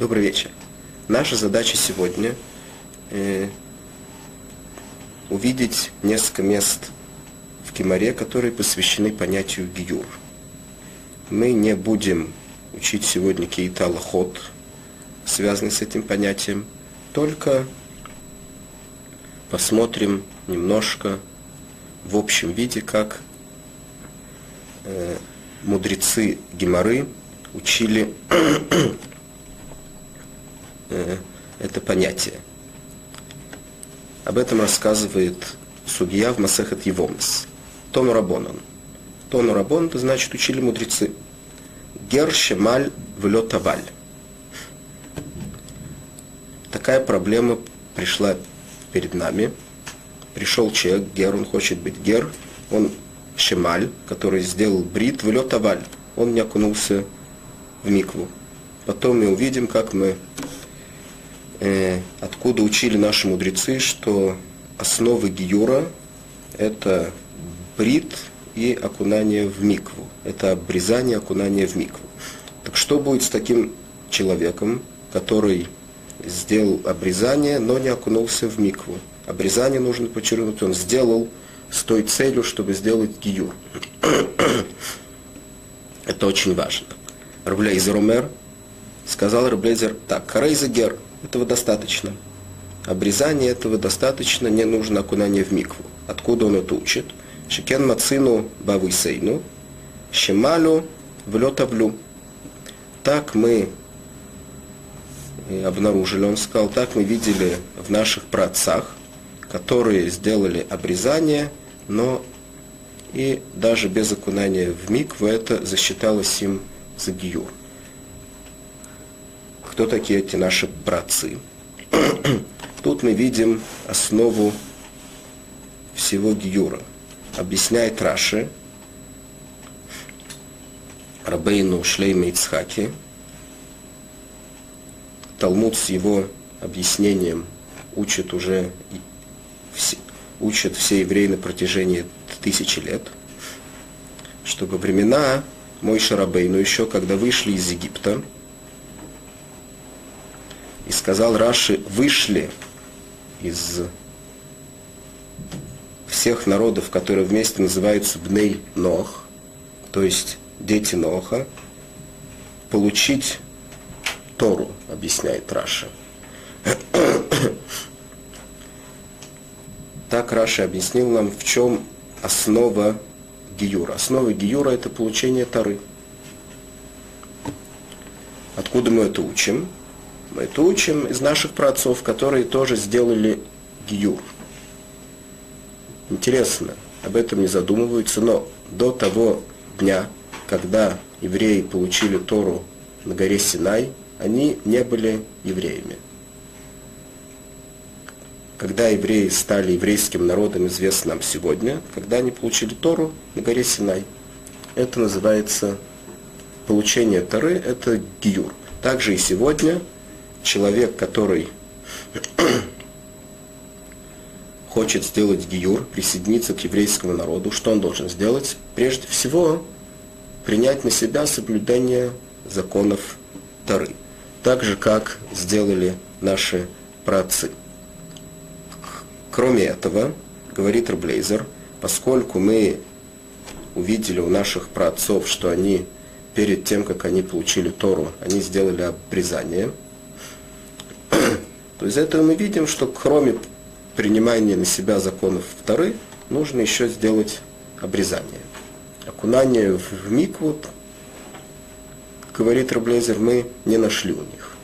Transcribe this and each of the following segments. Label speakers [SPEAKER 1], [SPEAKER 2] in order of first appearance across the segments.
[SPEAKER 1] Добрый вечер. Наша задача сегодня э, увидеть несколько мест в Кемаре, которые посвящены понятию гиюр. Мы не будем учить сегодня какие-то аллахот, связанные с этим понятием, только посмотрим немножко в общем виде, как э, мудрецы Геморы учили это понятие. Об этом рассказывает судья в Масехет Евомес. Тону Рабонан. Тону Рабон, это значит учили мудрецы. Гер Шемаль Влетаваль. Такая проблема пришла перед нами. Пришел человек, гер, он хочет быть гер, он Шемаль, который сделал брит, Влетаваль. Он не окунулся в микву. Потом мы увидим, как мы, э, откуда учили наши мудрецы, что основы гиюра – это брит и окунание в микву. Это обрезание, окунание в микву. Так что будет с таким человеком, который сделал обрезание, но не окунулся в микву? Обрезание нужно подчеркнуть, он сделал с той целью, чтобы сделать гиюр. Это очень важно. Рублейзер умер, сказал Рублейзер так, Карейзегер, этого достаточно. Обрезание этого достаточно, не нужно окунание в микву. Откуда он это учит? Шекен мацину бавысейну, шемалю влетавлю. Так мы обнаружили, он сказал, так мы видели в наших праотцах, которые сделали обрезание, но и даже без окунания в микву это засчиталось им за гиюр. Кто такие эти наши братцы? Тут мы видим основу всего гиюра. Объясняет Раши, Рабейну Шлейма Ицхаки, Талмуд с его объяснением учит уже учат все евреи на протяжении тысячи лет, что во времена мой Шарабей, но еще когда вышли из Египта, и сказал Раши, вышли из всех народов, которые вместе называются Бней Нох, то есть дети Ноаха, получить Тору, объясняет Раши. Так Раши объяснил нам, в чем основа Гиюра. Основа Гиюра – это получение Торы. Откуда мы это учим? Мы это учим из наших праотцов, которые тоже сделали Гиюр. Интересно, об этом не задумываются, но до того дня, когда евреи получили Тору на горе Синай, они не были евреями. Когда евреи стали еврейским народом, известно нам сегодня, когда они получили Тору на горе Синай. Это называется получение Торы, это гиюр. Также и сегодня человек, который хочет сделать гиюр, присоединиться к еврейскому народу, что он должен сделать? Прежде всего, принять на себя соблюдение законов Торы. Так же, как сделали наши праотцы. Кроме этого, говорит Рублейзер, поскольку мы увидели у наших праотцов, что они перед тем, как они получили Тору, они сделали обрезание, то из этого мы видим, что кроме принимания на себя законов вторы, нужно еще сделать обрезание. Окунание в микву, говорит Раблезер, мы не нашли у них.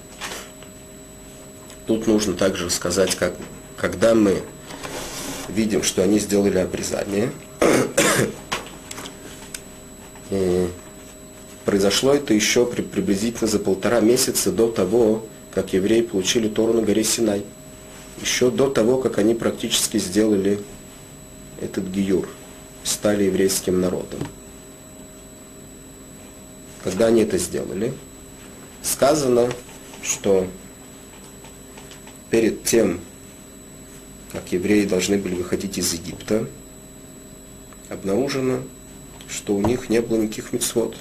[SPEAKER 1] Тут нужно также сказать, как, когда мы видим, что они сделали обрезание. Произошло это еще при, приблизительно за полтора месяца до того, как евреи получили Тору на горе Синай. Еще до того, как они практически сделали этот гиюр, стали еврейским народом. Когда они это сделали, сказано, что перед тем, как евреи должны были выходить из Египта, обнаружено, что у них не было никаких мецвод.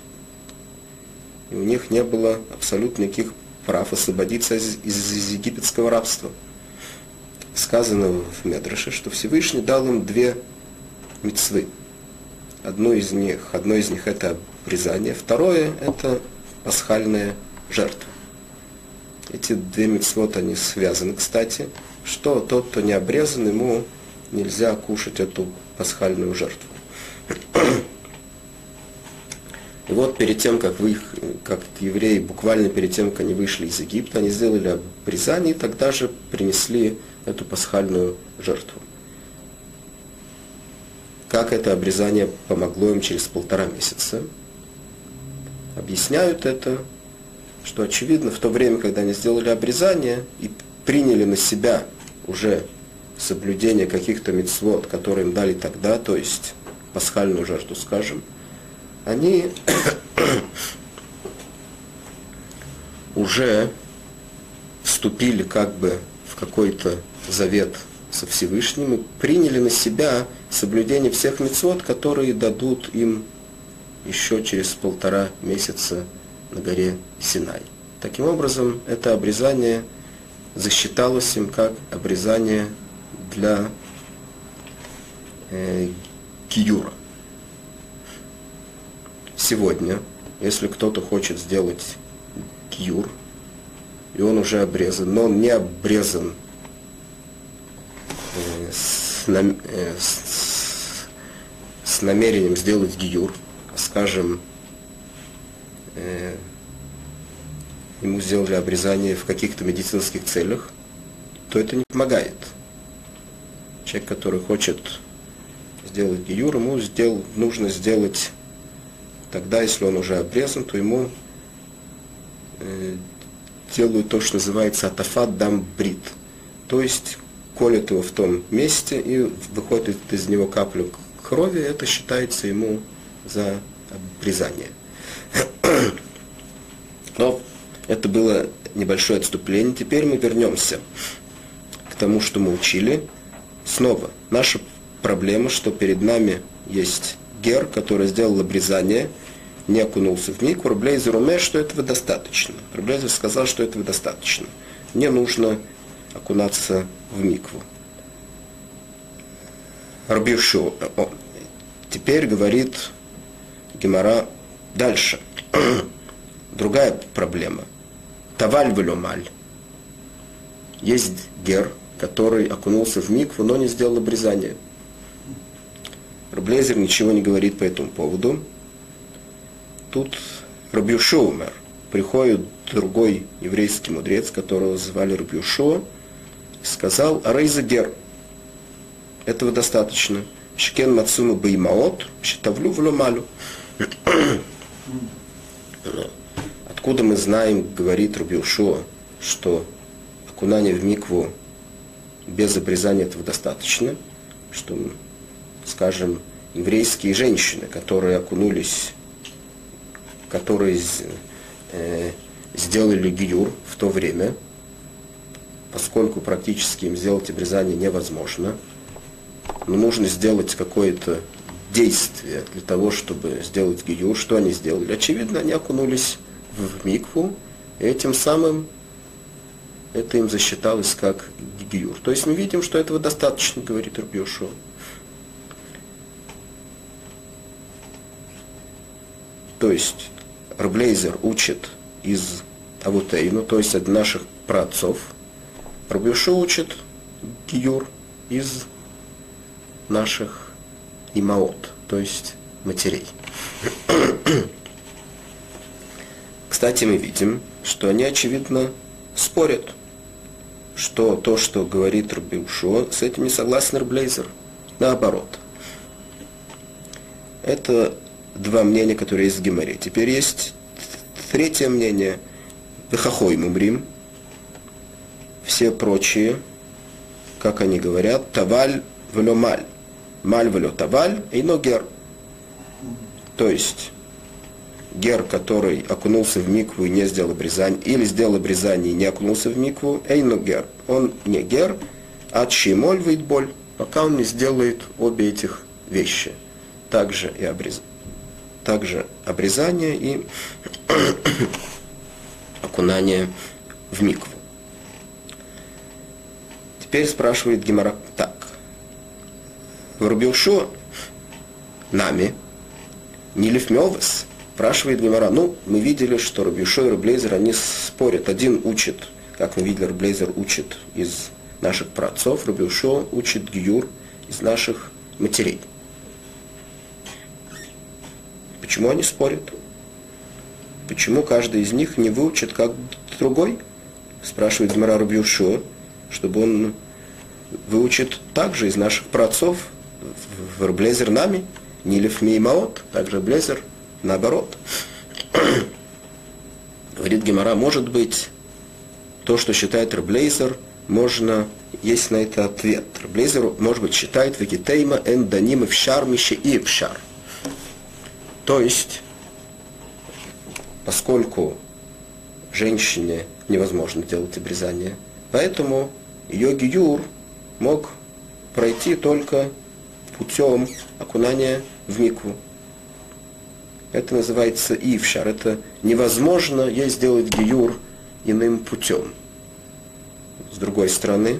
[SPEAKER 1] И у них не было абсолютно никаких прав освободиться из, из, из египетского рабства. Сказано в Медраше, что Всевышний дал им две мецвы. Одно из них, одно из них это обрезание, второе это пасхальная жертва. Эти две мецвод, они связаны, кстати, что тот, кто не обрезан, ему нельзя кушать эту пасхальную жертву. И вот перед тем, как, вы, как евреи, буквально перед тем, как они вышли из Египта, они сделали обрезание и тогда же принесли эту пасхальную жертву. Как это обрезание помогло им через полтора месяца? Объясняют это, что очевидно, в то время, когда они сделали обрезание и приняли на себя уже соблюдение каких-то мецвод, которые им дали тогда, то есть пасхальную жертву, скажем, они уже вступили как бы в какой-то завет со Всевышним и приняли на себя соблюдение всех мецвод, которые дадут им еще через полтора месяца на горе Синай. Таким образом, это обрезание засчиталось им как обрезание для э, киюра. Сегодня, если кто-то хочет сделать киюр, и он уже обрезан, но он не обрезан э, с, нам, э, с, с намерением сделать гиюр, а скажем, э, ему сделали обрезание в каких-то медицинских целях, то это не помогает. Человек, который хочет сделать гиюр, ему сдел, нужно сделать тогда, если он уже обрезан, то ему э, делают то, что называется атафат дам брит. То есть колят его в том месте и выходит из него каплю крови, это считается ему за обрезание. Но это было небольшое отступление. Теперь мы вернемся к тому, что мы учили. Снова, наша проблема, что перед нами есть гер, который сделал обрезание, не окунулся в микву. Рублейзер умеет, что этого достаточно. Рублейзер сказал, что этого достаточно. Не нужно окунаться в микву. Рубившу. Теперь говорит Гемора дальше. Другая проблема. Таваль вылюмаль. Есть гер, который окунулся в микву, но не сделал обрезание. Рублезер ничего не говорит по этому поводу. Тут Рабьюшо умер. Приходит другой еврейский мудрец, которого звали Рабьюшо, сказал Арейза гер. Этого достаточно. Шкен Мацума Баймаот, Шитавлю Влюмалю. Откуда мы знаем, говорит Рубилшуа, что окунание в микву без обрезания этого достаточно, что, скажем, еврейские женщины, которые окунулись, которые э, сделали гиюр в то время, поскольку практически им сделать обрезание невозможно, но нужно сделать какое-то действие для того, чтобы сделать гиюр. Что они сделали? Очевидно, они окунулись в микву, и этим самым это им засчиталось как гиюр. То есть мы видим, что этого достаточно, говорит Рубьешо. То есть Рублейзер учит из Авутейну, то есть от наших праотцов. Рубьешо учит гиюр из наших имаот, то есть матерей. Кстати, мы видим, что они, очевидно, спорят, что то, что говорит Рубиушо, с этим не согласен Рблейзер. Наоборот. Это два мнения, которые есть в Геморе. Теперь есть третье мнение. Вехахой мумрим. Все прочие, как они говорят, таваль влемаль. Маль влё таваль и ногер. То есть гер, который окунулся в микву и не сделал обрезание, или сделал обрезание и не окунулся в микву, эйну гер. Он не гер, а чимоль боль, пока он не сделает обе этих вещи. Также и обрез... также обрезание и окунание в микву. Теперь спрашивает Гемора так. В Рубилшо нами не лифмевес, спрашивает Гемора. Ну, мы видели, что Рубилшо и Рублейзер, они спорят. Один учит, как мы видели, Рублейзер учит из наших праотцов, Рубилшо учит Гиюр из наших матерей. Почему они спорят? Почему каждый из них не выучит как другой? Спрашивает Гмара Рубьюшо, чтобы он выучит также из наших праотцов в Рублезер нами, Нилев Меймаот, также Блезер наоборот. Говорит Гемора, может быть, то, что считает Рблейзер, можно, есть на это ответ. Рблейзер, может быть, считает Вегетейма эн даним в шармище и в шар. То есть, поскольку женщине невозможно делать обрезание, поэтому ее гиюр мог пройти только путем окунания в микву. Это называется ившар. Это невозможно ей сделать гиюр иным путем. С другой стороны,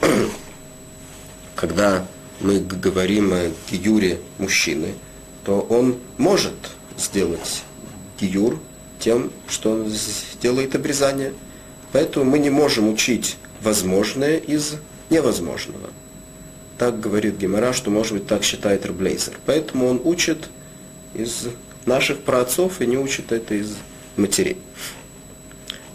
[SPEAKER 1] когда мы говорим о гиюре мужчины, то он может сделать гиюр тем, что он сделает обрезание. Поэтому мы не можем учить возможное из невозможного. Так говорит Гемора, что, может быть, так считает Рублейзер. Поэтому он учит из наших праотцов и не учит это из матерей.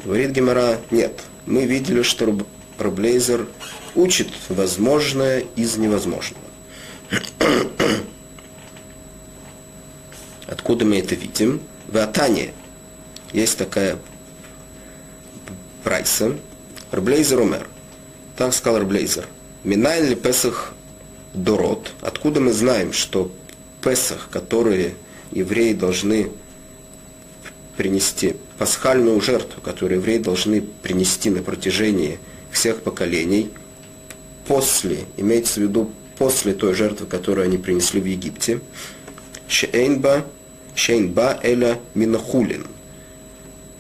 [SPEAKER 1] Говорит Гемора, нет. Мы видели, что Рублейзер учит возможное из невозможного. Откуда мы это видим? В Атане есть такая прайса. Рблейзер умер. Так сказал Рблейзер. Минайн ли Песах Дорот? Откуда мы знаем, что Песах, которые евреи должны принести, пасхальную жертву, которую евреи должны принести на протяжении всех поколений, после, имеется в виду после той жертвы, которую они принесли в Египте, Шейнба Шейнба Эля Минахулин,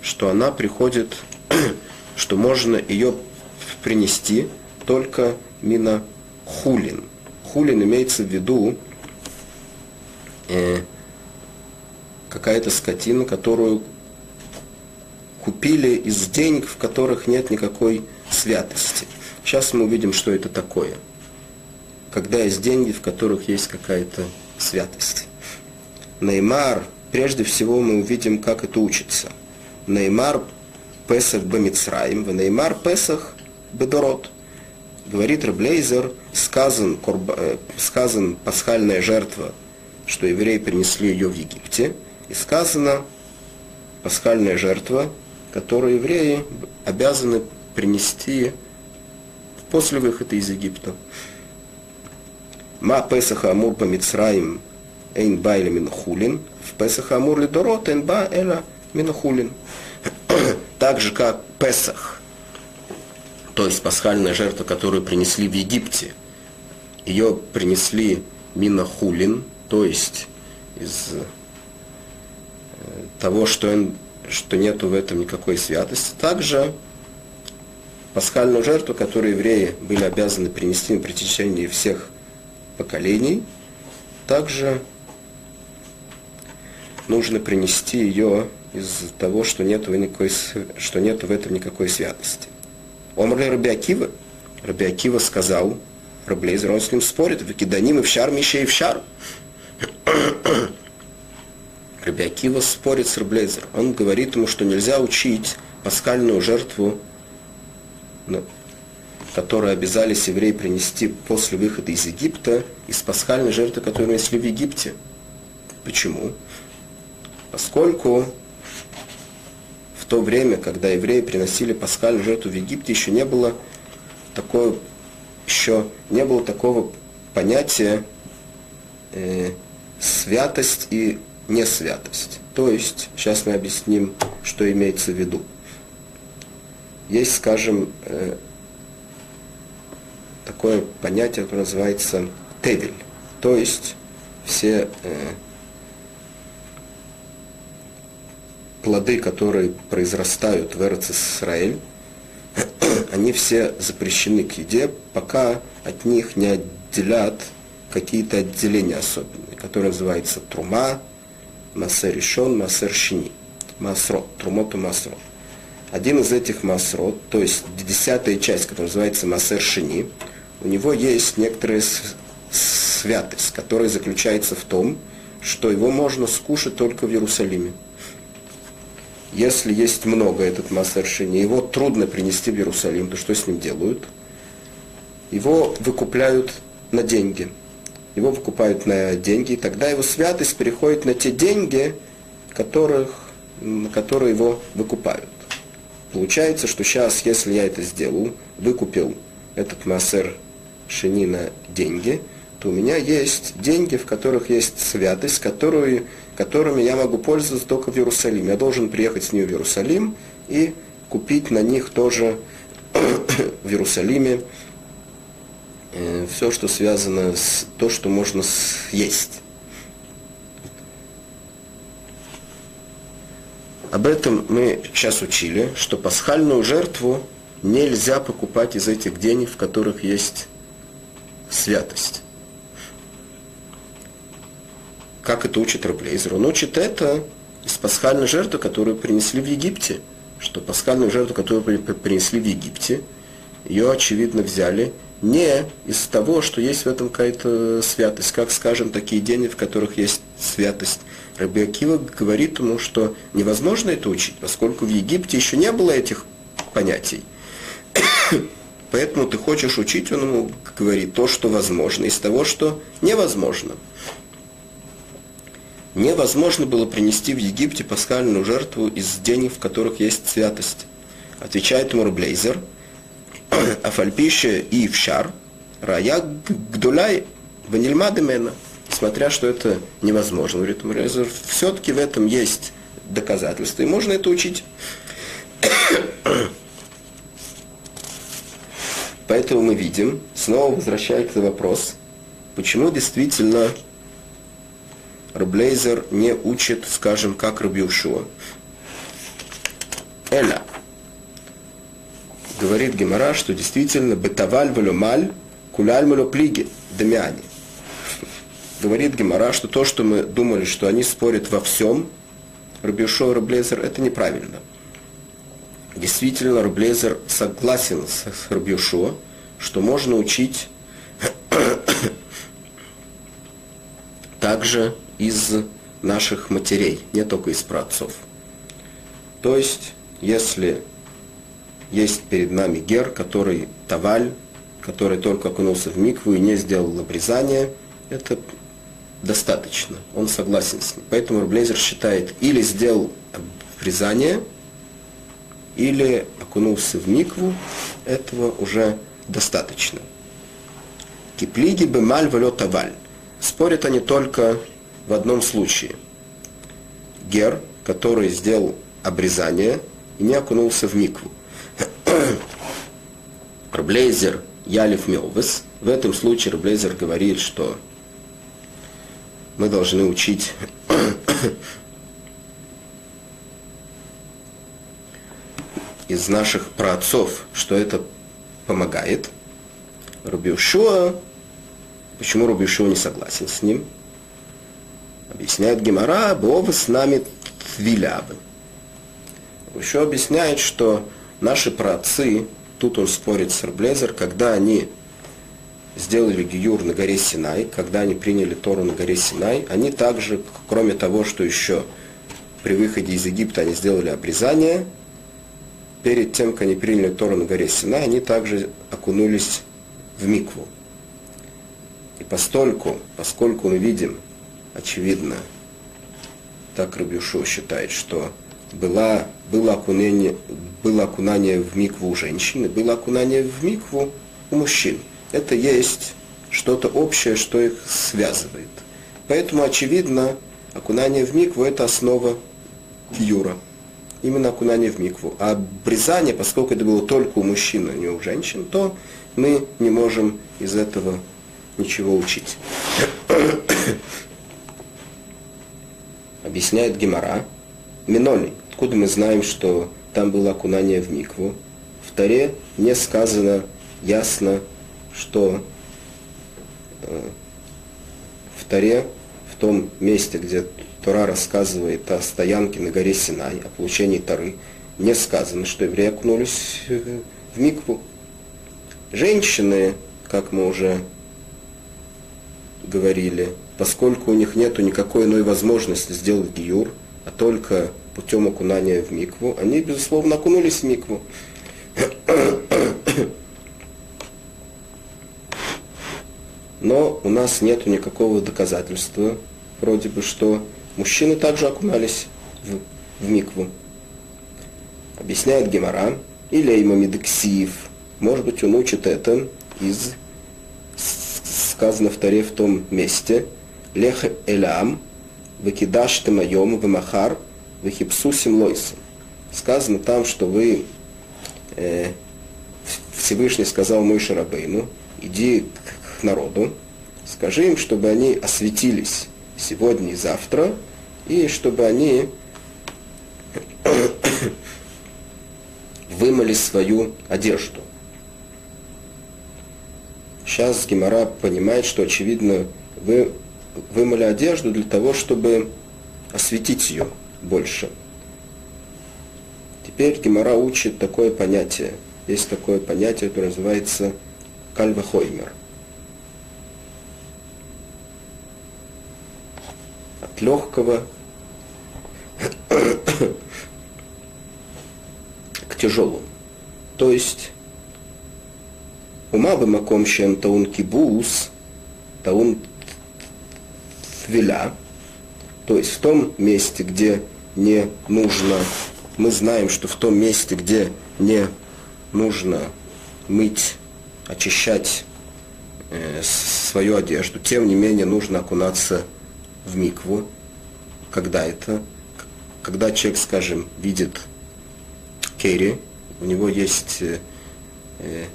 [SPEAKER 1] что она приходит, что можно ее принести только Минахулин. Хулин имеется в виду э, какая-то скотина, которую купили из денег, в которых нет никакой святости. Сейчас мы увидим, что это такое. Когда есть деньги, в которых есть какая-то святость. Неймар, прежде всего мы увидим, как это учится. Неймар Песах Бамицраим, в Неймар Песах Бедорот. Говорит Раблейзер, сказан, корба, э, сказан пасхальная жертва, что евреи принесли ее в Египте, и сказано пасхальная жертва, которую евреи обязаны принести после выхода из Египта. Ма Песаха Амур по Мицраим Эйн ба или минхулин. В Песах Амур ли Дорот Эйн ба эла минхулин. Так же, как Песах, то есть пасхальная жертва, которую принесли в Египте, ее принесли минахулин, то есть из э, того, что, что нету в этом никакой святости. Также пасхальную жертву, которую евреи были обязаны принести на протяжении всех поколений, также нужно принести ее из того, что нет, никакой, что нет в этом никакой святости. Омрли Рабиакива, Рабиакива сказал, Раблейзер, с ним спорит, в Киданим и в шар, Мище и в шар. Рабиакива спорит с Раблейзер. Он говорит ему, что нельзя учить пасхальную жертву, ну, которую обязались евреи принести после выхода из Египта, из пасхальной жертвы, которую несли в Египте. Почему? Поскольку в то время, когда евреи приносили пасхальную жертву в Египте, еще не было такое, еще не было такого понятия э, святость и несвятость. То есть, сейчас мы объясним, что имеется в виду. Есть, скажем, э, такое понятие, которое называется тевель. То есть все э, плоды, которые произрастают в Эрц Исраэль, они все запрещены к еде, пока от них не отделят какие-то отделения особенные, которые называются трума, массер решен, массер шини, масрот, трумот и масрот. Один из этих масрот, то есть десятая часть, которая называется массер шини, у него есть некоторая святость, которая заключается в том, что его можно скушать только в Иерусалиме. Если есть много этот массер шини, его трудно принести в Иерусалим, то что с ним делают? Его выкупляют на деньги – его выкупают на деньги, и тогда его святость переходит на те деньги, которых, на которые его выкупают. Получается, что сейчас, если я это сделал, выкупил этот массер шини на деньги, то у меня есть деньги, в которых есть святость, которую, которыми я могу пользоваться только в Иерусалиме. Я должен приехать с нее в Иерусалим и купить на них тоже в Иерусалиме Э, все, что связано с то, что можно съесть. Об этом мы сейчас учили, что пасхальную жертву нельзя покупать из этих денег, в которых есть святость. Как это учит Раблейзер? Он учит это из пасхальной жертвы, которую принесли в Египте. Что пасхальную жертву, которую принесли в Египте, ее, очевидно, взяли не из того, что есть в этом какая-то святость, как, скажем, такие деньги, в которых есть святость. Раби Акива говорит ему, что невозможно это учить, поскольку в Египте еще не было этих понятий. Поэтому ты хочешь учить, он ему говорит, то, что возможно, из того, что невозможно. Невозможно было принести в Египте пасхальную жертву из денег, в которых есть святость. Отвечает ему Рублейзер – Афальпише и Вшар, Рая Гдуляй Ванильмады Мена. Несмотря, что это невозможно, говорит Мурезер, все-таки в этом есть доказательства, и можно это учить. Поэтому мы видим, снова возвращаясь к вопрос, почему действительно Рублейзер не учит, скажем, как Рубиушуа. Эля говорит Гемора, что действительно бетаваль валюмаль куляль плиги дамиане. Говорит Гемора, что то, что мы думали, что они спорят во всем, Рубишо и Рублезер, это неправильно. Действительно, Рублезер согласен с Рубишо, что можно учить также из наших матерей, не только из праотцов. То есть, если есть перед нами гер, который таваль, который только окунулся в микву и не сделал обрезание, это достаточно. Он согласен с ним. Поэтому Рублезер считает, или сделал обрезание, или окунулся в микву, этого уже достаточно. Киплиги бемаль валё таваль. Спорят они только в одном случае. Гер, который сделал обрезание и не окунулся в микву. Рблейзер Ялев Мелвес. В этом случае Рблейзер говорит, что мы должны учить из наших праотцов, что это помогает. Рубиушуа, почему Рубиушуа не согласен с ним? Объясняет Гемора, Бог с нами твилябы. Еще объясняет, что наши праотцы тут он спорит с Рблезер, когда они сделали Гиюр на горе Синай, когда они приняли Тору на горе Синай, они также, кроме того, что еще при выходе из Египта они сделали обрезание, перед тем, как они приняли Тору на горе Синай, они также окунулись в Микву. И постольку, поскольку мы видим, очевидно, так Рабиушо считает, что была, было, окунение, было окунание в микву у женщин, было окунание в микву у мужчин. Это есть что-то общее, что их связывает. Поэтому, очевидно, окунание в микву – это основа юра. Именно окунание в микву. А обрезание, поскольку это было только у мужчин, а не у женщин, то мы не можем из этого ничего учить. Объясняет Гемора, Миноли, Откуда мы знаем, что там было окунание в микву? В Таре не сказано ясно, что э, в Таре, в том месте, где Тора рассказывает о стоянке на горе Синай, о получении Торы, не сказано, что евреи окунулись в микву. Женщины, как мы уже говорили, поскольку у них нет никакой иной возможности сделать гиюр, а только путем окунания в микву, они, безусловно, окунулись в микву. Но у нас нет никакого доказательства, вроде бы, что мужчины также окунались в, в микву. Объясняет Гемора, или Эймамидексиев, может быть, он учит это из сказано в Таре в том месте, Лех Элям, Выкидаш Темайом, Вымахар, Вихипсу Симлойсом. Сказано там, что вы э, Всевышний сказал мой Шарабейну, иди к народу, скажи им, чтобы они осветились сегодня и завтра, и чтобы они вымыли свою одежду. Сейчас Гемора понимает, что, очевидно, вы вымыли одежду для того, чтобы осветить ее больше. Теперь Гемора учит такое понятие. Есть такое понятие, которое называется Кальвахоймер От легкого к тяжелому. То есть ума бы маком таун кибус, таун твиля, то есть в том месте, где не нужно, мы знаем, что в том месте, где не нужно мыть, очищать э, свою одежду, тем не менее нужно окунаться в микву. Когда это? Когда человек, скажем, видит керри, у него есть э, э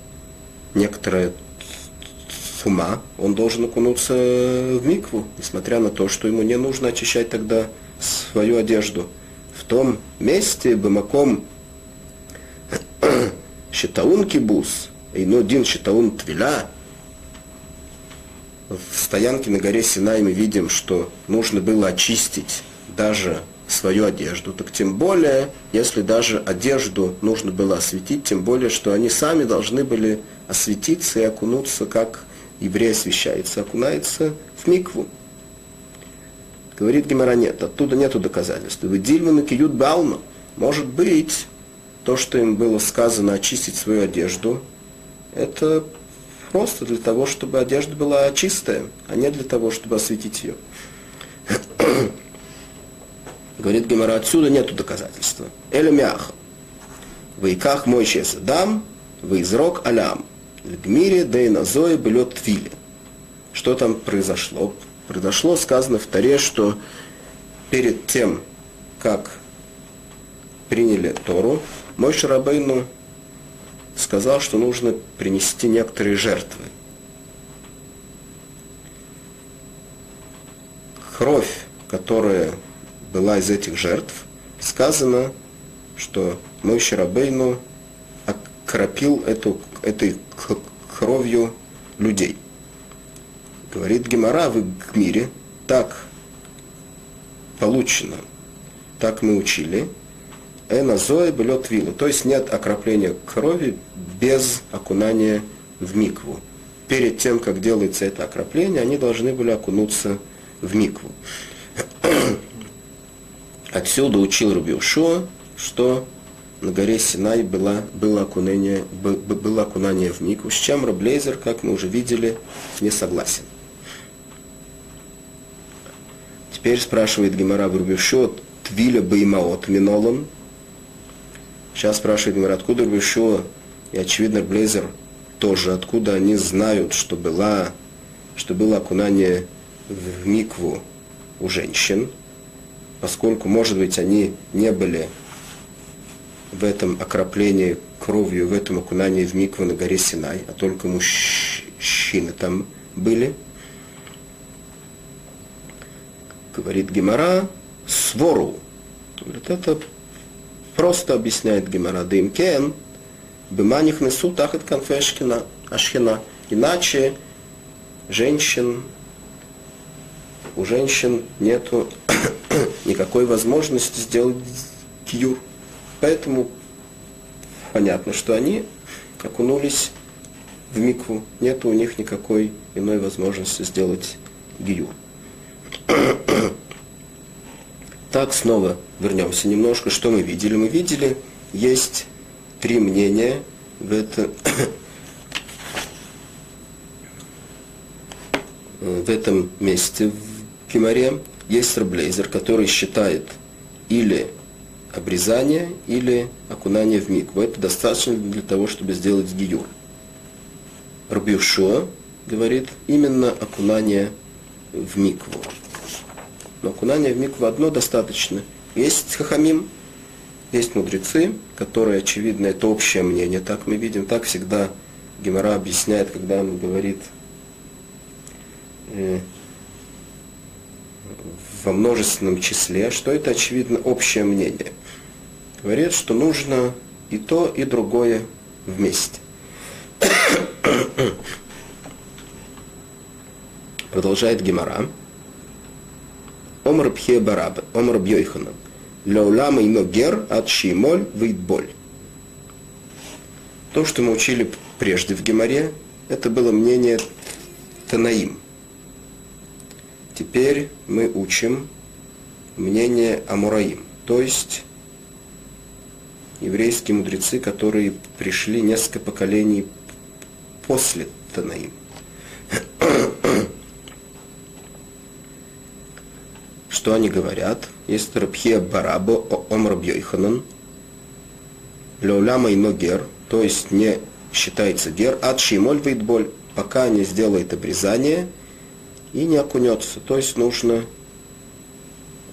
[SPEAKER 1] некоторая сума, он должен окунуться в микву, несмотря на то, что ему не нужно очищать тогда свою одежду. В том месте бымаком щитаун кибус, один щитаун твиля, в стоянке на горе Синай мы видим, что нужно было очистить даже свою одежду, так тем более, если даже одежду нужно было осветить, тем более, что они сами должны были осветиться и окунуться, как еврей освещается, окунается в микву. Говорит Гемора, нет, оттуда нету доказательств. Вы Дильман Киют Бауна. Может быть, то, что им было сказано очистить свою одежду, это просто для того, чтобы одежда была чистая, а не для того, чтобы осветить ее. Говорит Гемора, отсюда нету доказательства. Эля мяха. Вайках мой дам, вайзрок алям. В мире дейназои блет твили. Что там произошло? Произошло, сказано в Таре, что перед тем, как приняли Тору, мой Шарабейну сказал, что нужно принести некоторые жертвы. Кровь, которая была из этих жертв, сказано, что мой Шарабейну окропил эту, этой кровью людей. Говорит Гемора в мире, так получено, так мы учили, Эна Зоя белет вилу. То есть нет окропления крови без окунания в микву. Перед тем, как делается это окропление, они должны были окунуться в микву. Отсюда учил Рубиушо, что на горе Синай было, было, окунание, было окунание в микву, с чем Раблейзер, как мы уже видели, не согласен. Теперь спрашивает Гемора в Рубиушо, Твиля Баймаот Минолон. Сейчас спрашивает Гемора, откуда Рубиушо и, очевидно, Блейзер тоже, откуда они знают, что, была, что было окунание в микву у женщин, поскольку, может быть, они не были в этом окроплении кровью, в этом окунании в микву на горе Синай, а только мужчины там были. Говорит Гемора, свору. Говорит, это просто объясняет Гемара Дымкен, Быманих несу тахат конфешкина ашхина. Иначе женщин, у женщин нету никакой возможности сделать кьюр. Поэтому понятно, что они окунулись в микву. Нет у них никакой иной возможности сделать гию. Так, снова вернемся немножко. Что мы видели? Мы видели, есть три мнения в, это, в этом месте в Гимаре. Есть Раблейзер, который считает или обрезание, или окунание в микву. Это достаточно для того, чтобы сделать гиюр. Рабиушо говорит именно окунание в микву. Но окунание в микву одно достаточно. Есть хахамим, есть мудрецы, которые, очевидно, это общее мнение, так мы видим, так всегда Гемора объясняет, когда он говорит э, во множественном числе, что это, очевидно, общее мнение. Говорит, что нужно и то, и другое вместе. Продолжает Гемора. Омар Пхе Бараб, Омар Бьойханан. Леулама ино гер от шимоль боль. То, что мы учили прежде в Геморе, это было мнение Танаим. Теперь мы учим мнение Амураим, то есть еврейские мудрецы, которые пришли несколько поколений после Танаим. Что они говорят? Есть Рабхия Барабо Омар Бьойханан, Леуляма и Ногер, то есть не считается гер, ад шимоль боль, пока не сделает обрезание и не окунется. То есть нужно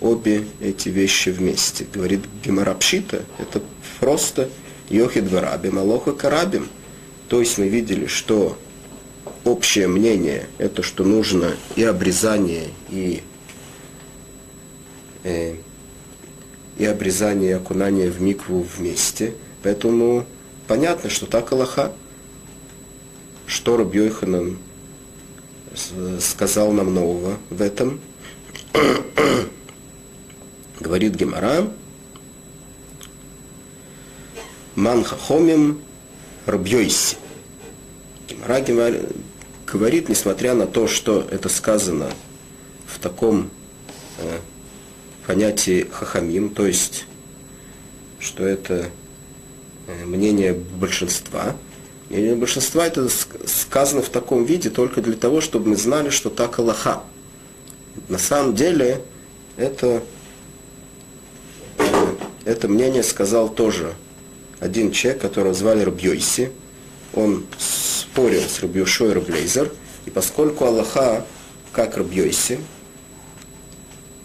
[SPEAKER 1] обе эти вещи вместе. Говорит Гемарапшита, это просто Йохид Варабим, Алоха Карабим. То есть мы видели, что общее мнение это что нужно и обрезание, и, э, и обрезание, и окунание в микву вместе. Поэтому понятно, что так Аллаха. Что Рабьёйханан сказал нам нового в этом? Говорит Гемара, Манхахомим Рабьёйси. Гемара говорит, несмотря на то, что это сказано в таком э, понятии хахамим, то есть, что это э, мнение большинства, мнение большинства это сказано в таком виде только для того, чтобы мы знали, что так Аллаха. На самом деле, это это мнение сказал тоже один человек, которого звали Рабьёйси. Он спорил с Рабьюшой Раблейзер. И поскольку Аллаха как Рабьёйси,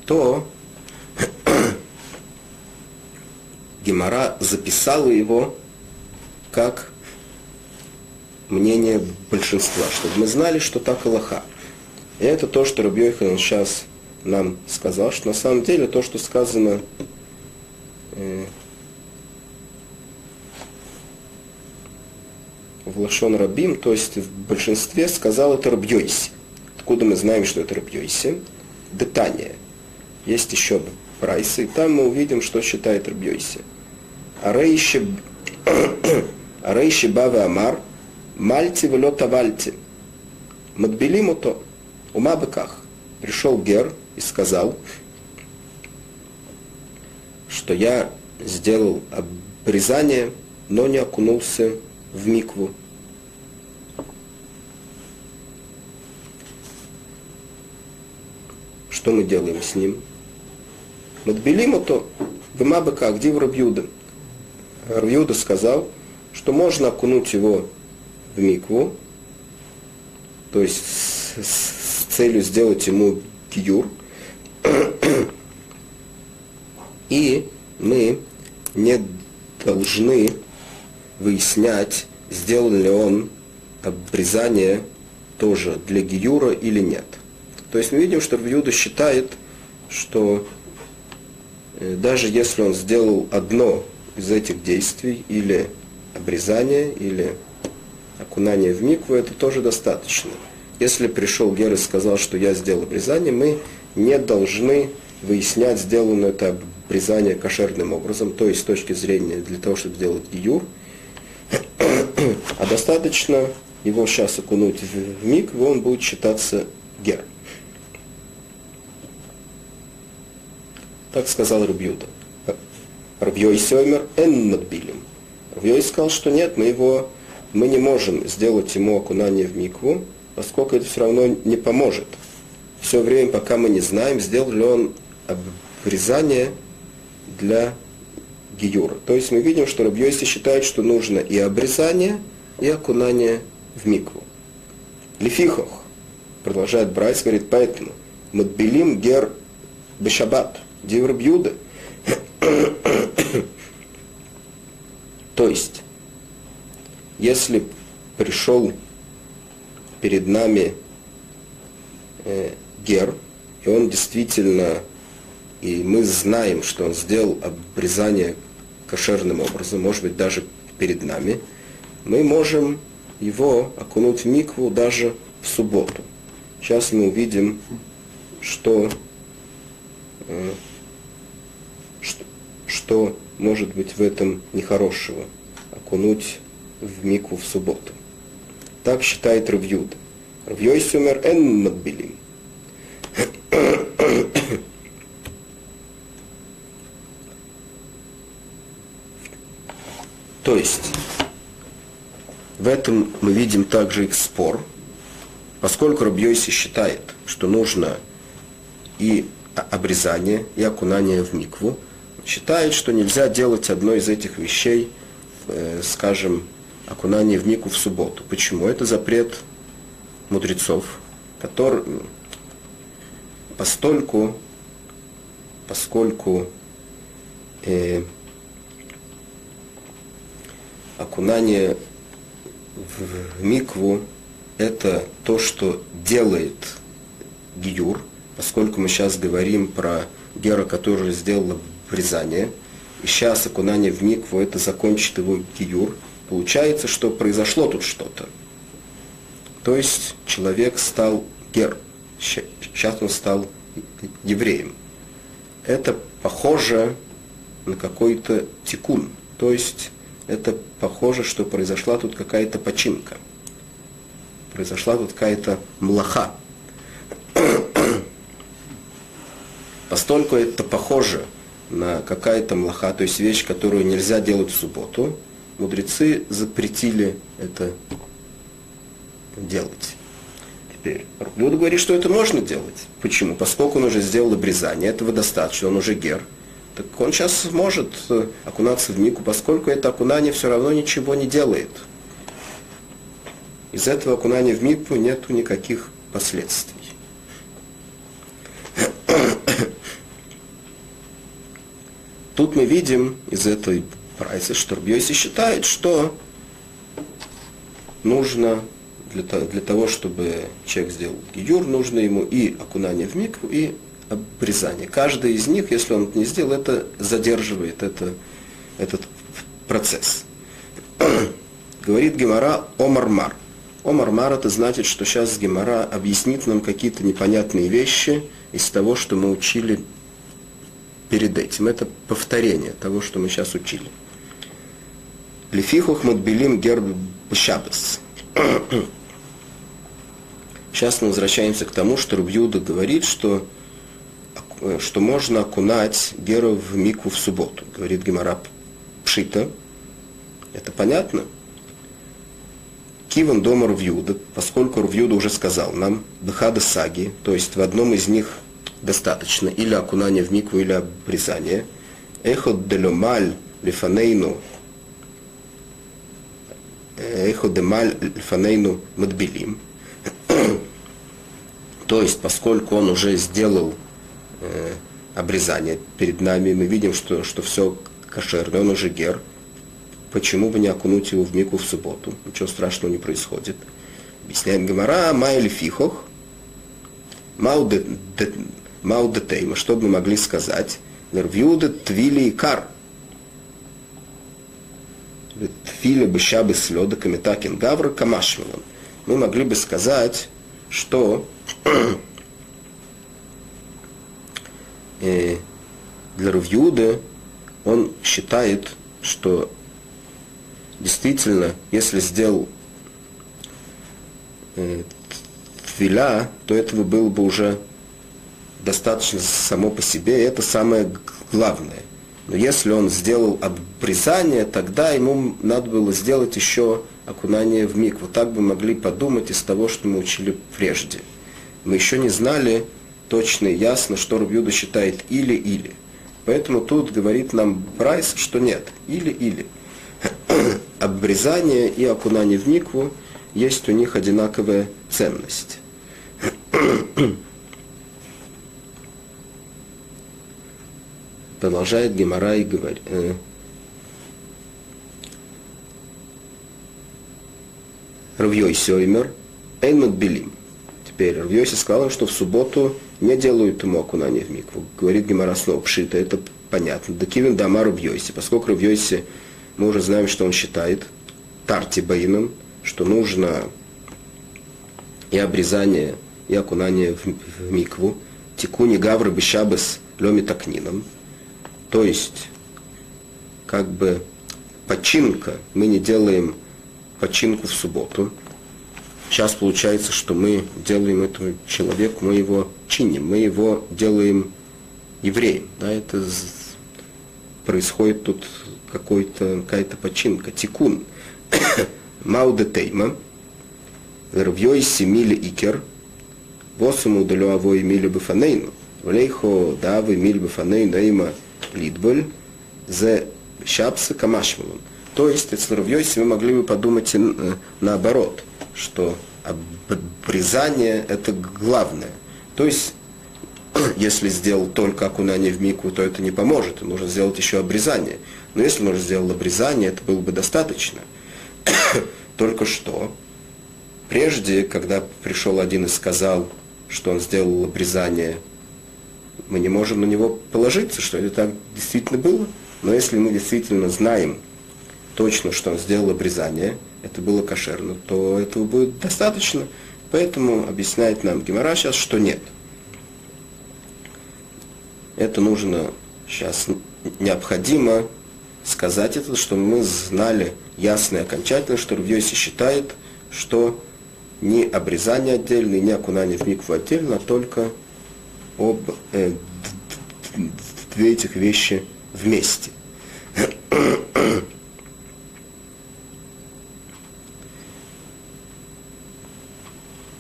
[SPEAKER 1] то Гемора записала его как мнение большинства, чтобы мы знали, что так Аллаха. И это то, что Рабьёйхан сейчас нам сказал, что на самом деле то, что сказано Э, в Лашон Рабим, то есть в большинстве сказал это Рабьёйси. Откуда мы знаем, что это Рабьёйси? Детание. Есть еще прайсы, и там мы увидим, что считает Рабьёйси. Арейши Бава Амар, Мальти Велота Вальти. Мадбелиму то, ума быках. Пришел Гер и сказал, что я сделал обрезание, но не окунулся в микву. Что мы делаем с ним? Матбелим то в Мабака, где в Рабьюда. Рабьюда сказал, что можно окунуть его в микву, то есть с, с целью сделать ему киюр, и мы не должны выяснять, сделал ли он обрезание тоже для Гиюра или нет. То есть мы видим, что Рвьюда считает, что э, даже если он сделал одно из этих действий, или обрезание, или окунание в микву, это тоже достаточно. Если пришел Гер и сказал, что я сделал обрезание, мы не должны выяснять, сделано это обрезание кошерным образом, то есть с точки зрения для того, чтобы сделать гиюр, а достаточно его сейчас окунуть в микву, он будет считаться гер. Так сказал Рубьюда. Рабьей Соймер эн надбилим. Рабьей сказал, что нет, мы его, мы не можем сделать ему окунание в микву, поскольку это все равно не поможет. Все время, пока мы не знаем, сделал ли он обрезание для гиюра. То есть мы видим, что Рабьёйси считает, что нужно и обрезание, и окунание в микву. Лефихох, продолжает Брайс, говорит, поэтому Мадбелим гер бешабат, дивр бьюда. То есть, если пришел перед нами э, гер, и он действительно, и мы знаем, что он сделал обрезание кошерным образом, может быть, даже перед нами, мы можем его окунуть в микву даже в субботу. Сейчас мы увидим, что, э, что, что может быть в этом нехорошего, окунуть в микву в субботу. Так считает Равьюда. Равьёй сумер эн макбилим. То есть, в этом мы видим также их спор, поскольку Рабьёйси считает, что нужно и обрезание, и окунание в микву, считает, что нельзя делать одно из этих вещей, э, скажем, окунание в микву в субботу. Почему? Это запрет мудрецов, который, постольку, поскольку э, окунание в микву это то, что делает гиюр, поскольку мы сейчас говорим про гера, который сделал обрезание, и сейчас окунание в микву это закончит его гиюр, получается, что произошло тут что-то. То есть человек стал гер, сейчас он стал евреем. Это похоже на какой-то тикун, то есть это похоже, что произошла тут какая-то починка. Произошла тут какая-то млаха. Постольку это похоже на какая-то млаха, то есть вещь, которую нельзя делать в субботу, мудрецы запретили это делать. Теперь Люда говорит, что это можно делать. Почему? Поскольку он уже сделал обрезание, этого достаточно, он уже гер так он сейчас может э, окунаться в мику, поскольку это окунание все равно ничего не делает. Из этого окунания в мику нету никаких последствий. Тут мы видим из этой прайса, что Рбьёси считает, что нужно для, для того, чтобы человек сделал гиюр, нужно ему и окунание в микву, и обрезания. Каждый из них, если он это не сделал, это задерживает это, этот процесс. Говорит Гемора Омармар. Омармар это значит, что сейчас Гемора объяснит нам какие-то непонятные вещи из того, что мы учили перед этим. Это повторение того, что мы сейчас учили. Лефихух мадбелим герб шабас. Сейчас мы возвращаемся к тому, что Рубьюда говорит, что что можно окунать Геру в мику в субботу. Говорит Гемара Пшита. Это понятно? Киван дома Рвьюда, поскольку Рвьюда уже сказал нам, Бхада Саги, то есть в одном из них достаточно или окунание в микву, или обрезание. Эхо деломаль лифанейну эхо демаль лифанейну мадбилим. То есть, поскольку он уже сделал э, обрезание перед нами, мы видим, что, что все кошерно, он уже гер. Почему бы не окунуть его в мику в субботу? Ничего страшного не происходит. Объясняет Гамара, Майли Фихох, Маудетейма, что бы мы могли сказать? Нервьюда Твили и Кар. Филя бы щабы слёда камитакин гавра камашмилан. Мы могли бы сказать, что э, для Равьюда он считает, что действительно, если сделал э, твиля, то этого было бы уже достаточно само по себе, это самое главное. Но если он сделал обрезание, тогда ему надо было сделать еще окунание в миг. Вот Так бы могли подумать из того, что мы учили прежде. Мы еще не знали точно и ясно, что Рубьюда считает или-или. Поэтому тут говорит нам Прайс, что нет, или-или. Обрезание и окунание в микву есть у них одинаковая ценность. Продолжает Гемора и говорит. Э, Равьой Соймер, Эйнмат Белим. Теперь Равьойси сказал, что в субботу не делают ему окунание в микву. Говорит Гемора снова, пшита, это понятно. Да кивин дама Равьойси. Поскольку Равьойси, мы уже знаем, что он считает, тарти баином, что нужно и обрезание, и окунание в, в микву, тикуни гавры бешабес ломи такнином, то есть, как бы починка, мы не делаем починку в субботу. Сейчас получается, что мы делаем этому человеку, мы его чиним, мы его делаем евреем. Да, это происходит тут какой-то, какая-то починка, тикун. Мауде тейма, рвьёй семили икер, восому удалю аво эмили бифанейну, влейхо давы эмили бифанейну эйма лидболь, зе шапса камашмалун. То есть, если Равьёйси, мы могли бы подумать э, наоборот, что обрезание – это главное. То есть, если сделал только окунание в микву, то это не поможет, нужно сделать еще обрезание. Но если он уже сделал обрезание, это было бы достаточно. только что, прежде, когда пришел один и сказал, что он сделал обрезание мы не можем на него положиться, что это так действительно было. Но если мы действительно знаем точно, что он сделал обрезание, это было кошерно, то этого будет достаточно. Поэтому объясняет нам Гемора сейчас, что нет. Это нужно сейчас необходимо сказать это, что мы знали ясно и окончательно, что Рувьёси считает, что не обрезание отдельно, не окунание в микву отдельно, а только об э, две этих вещи вместе.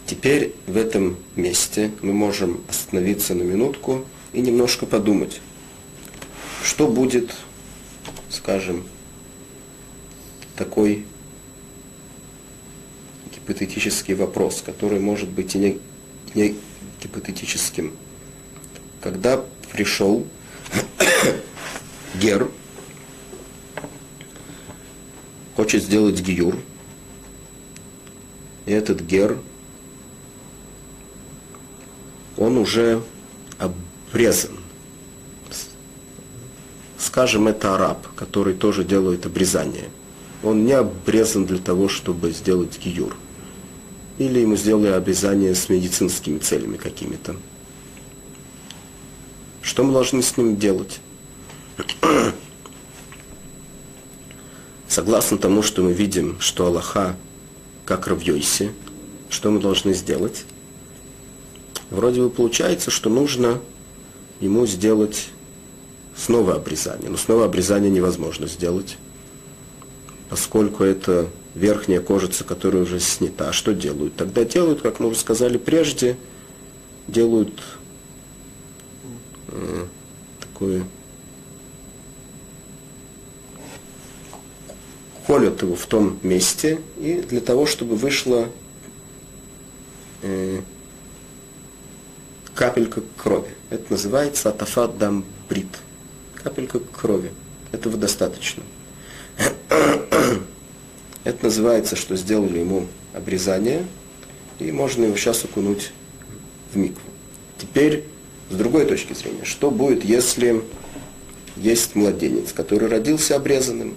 [SPEAKER 1] Теперь в этом месте мы можем остановиться на минутку и немножко подумать, что будет, скажем, такой гипотетический вопрос, который может быть и не, не гипотетическим. Когда пришел Гер, хочет сделать гиюр, и этот Гер, он уже обрезан. Скажем, это араб, который тоже делает обрезание. Он не обрезан для того, чтобы сделать гиюр. Или ему сделали обрезание с медицинскими целями какими-то. Что мы должны с ним делать? Согласно тому, что мы видим, что Аллаха как Равьойси, что мы должны сделать? Вроде бы получается, что нужно ему сделать снова обрезание. Но снова обрезание невозможно сделать, поскольку это верхняя кожица, которая уже снята. А что делают? Тогда делают, как мы уже сказали прежде, делают э, такое колют его в том месте, и для того, чтобы вышла э, капелька крови. Это называется атафат дам брит. Капелька крови. Этого достаточно. Это называется, что сделали ему обрезание, и можно его сейчас окунуть в микву. Теперь с другой точки зрения, что будет, если есть младенец, который родился обрезанным,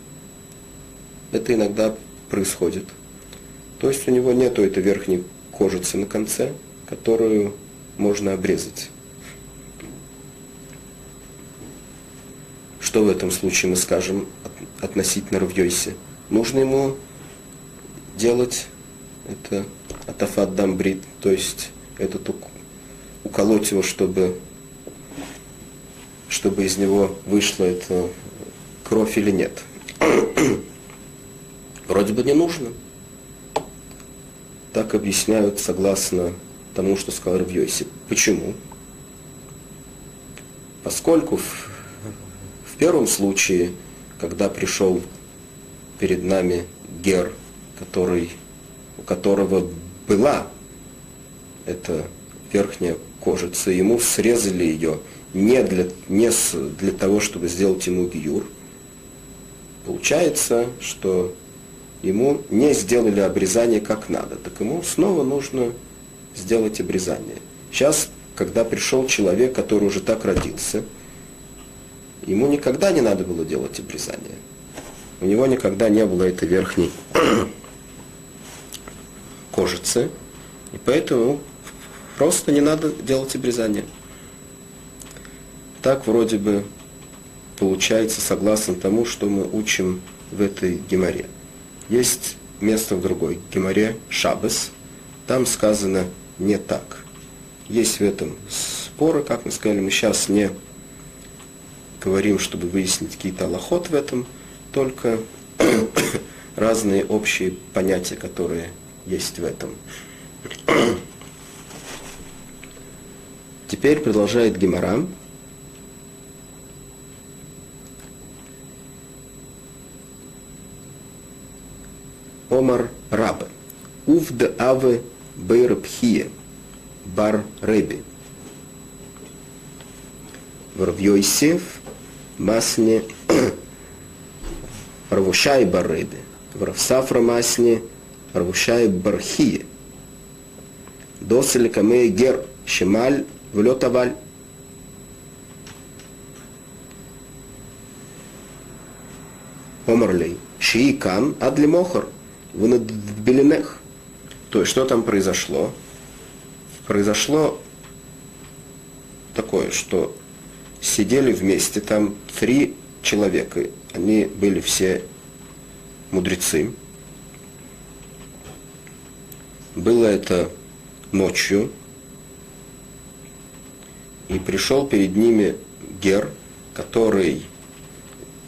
[SPEAKER 1] это иногда происходит. То есть у него нету этой верхней кожицы на конце, которую можно обрезать. Что в этом случае мы скажем относительно Равьёйси? Нужно ему делать это атафат дамбрит, то есть этот уколоть его, чтобы, чтобы из него вышла эта кровь или нет. Вроде бы не нужно. Так объясняют согласно тому, что сказал Равьёйси. Почему? Поскольку в, в первом случае, когда пришел перед нами Гер, который, у которого была эта верхняя кожица, ему срезали ее не для, не с, для того, чтобы сделать ему гиюр. Получается, что ему не сделали обрезание как надо, так ему снова нужно сделать обрезание. Сейчас, когда пришел человек, который уже так родился, ему никогда не надо было делать обрезание. У него никогда не было этой верхней кожицы, и поэтому просто не надо делать обрезание. Так вроде бы получается согласно тому, что мы учим в этой геморе. Есть место в другой геморе Шабес, там сказано не так. Есть в этом споры, как мы сказали, мы сейчас не говорим, чтобы выяснить какие-то аллахот в этом, только разные общие понятия, которые есть в этом. Теперь продолжает Гемора. Омар Раба. Увд Аве Бейрабхия, Бар Реби. Варвьойсев, Масне, Равушай Бар Реби. Вравсафра Масне, Равушай Бархия. Досель Камей Гер, Шемаль, Влет Аваль. Омарлей. Шии Кан, Адли Мохар. Вы над Белинех. То есть, что там произошло? Произошло такое, что сидели вместе там три человека. Они были все мудрецы. Было это ночью. И пришел перед ними Гер, который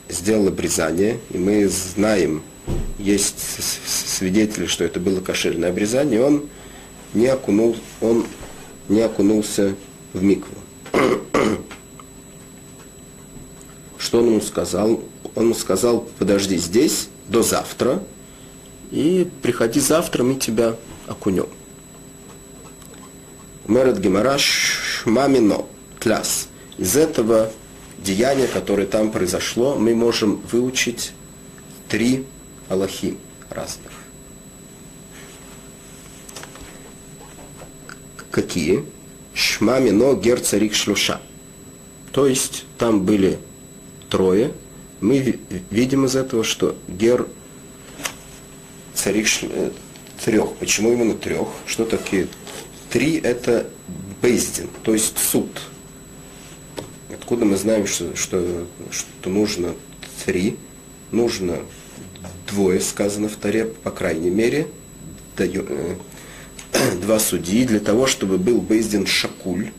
[SPEAKER 1] сделал обрезание. И мы знаем, есть свидетели, что это было кошерное обрезание, он не, окунул, он не окунулся в микву. Что он ему сказал? Он ему сказал, подожди здесь до завтра, и приходи завтра, мы тебя окунем. Мерет Гемараш Мамино, кляс. Из этого деяния, которое там произошло, мы можем выучить три Аллахим разных. Какие? Шмами, но гер царик шлюша. То есть там были трое. Мы видим из этого, что гер царик э, трех. Почему именно трех? Что такие? Три это бейздин, то есть суд. Откуда мы знаем, что, что, что нужно три? Нужно двое сказано в Таре, по крайней мере, э, два судьи для того, чтобы был Бейздин Шакуль,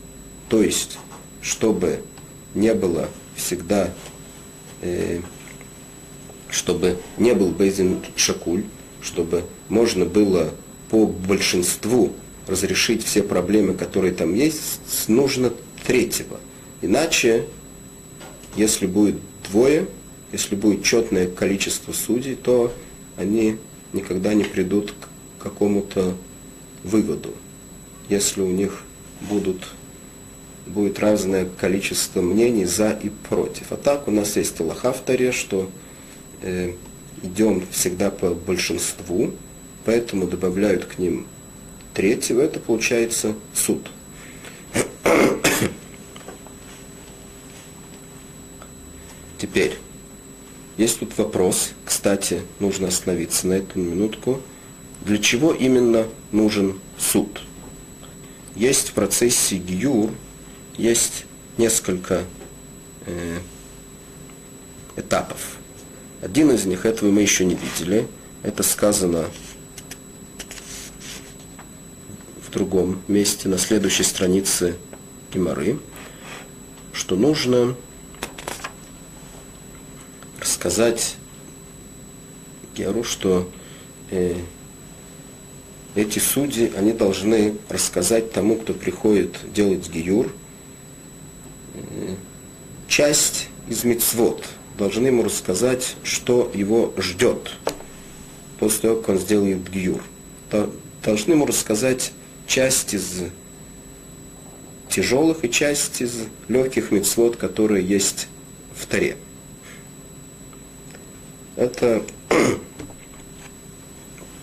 [SPEAKER 1] то есть, чтобы не было всегда, э, чтобы не был Бейздин Шакуль, чтобы можно было по большинству разрешить все проблемы, которые там есть, нужно третьего. Иначе, если будет двое, если будет четное количество судей, то они никогда не придут к какому-то выводу. Если у них будут, будет разное количество мнений за и против. А так у нас есть Аллаха в Таре, что э, идем всегда по большинству, поэтому добавляют к ним третьего, это получается суд. Теперь, есть тут вопрос, кстати, нужно остановиться на эту минутку. Для чего именно нужен суд? Есть в процессе гиюр, есть несколько э, этапов. Один из них, этого мы еще не видели, это сказано в другом месте, на следующей странице Гимары, что нужно сказать Геру, что э, эти судьи, они должны рассказать тому, кто приходит делать гиюр, э, часть из мицвод, должны ему рассказать, что его ждет после того, как он сделает гиюр. Должны ему рассказать часть из тяжелых и часть из легких мицвод, которые есть в Таре. Это,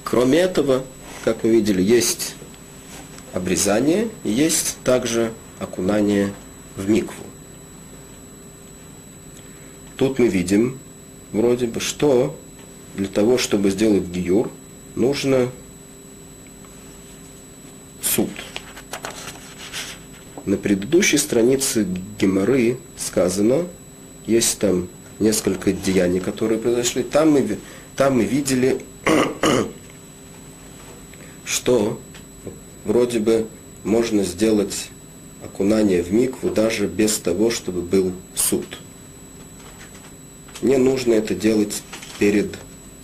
[SPEAKER 1] кроме этого, как мы видели, есть обрезание есть также окунание в микву. Тут мы видим, вроде бы, что для того, чтобы сделать гиюр, нужно суд. На предыдущей странице Геморы сказано, есть там несколько деяний, которые произошли. Там мы, там мы видели, что вроде бы можно сделать окунание в микву даже без того, чтобы был суд. Не нужно это делать перед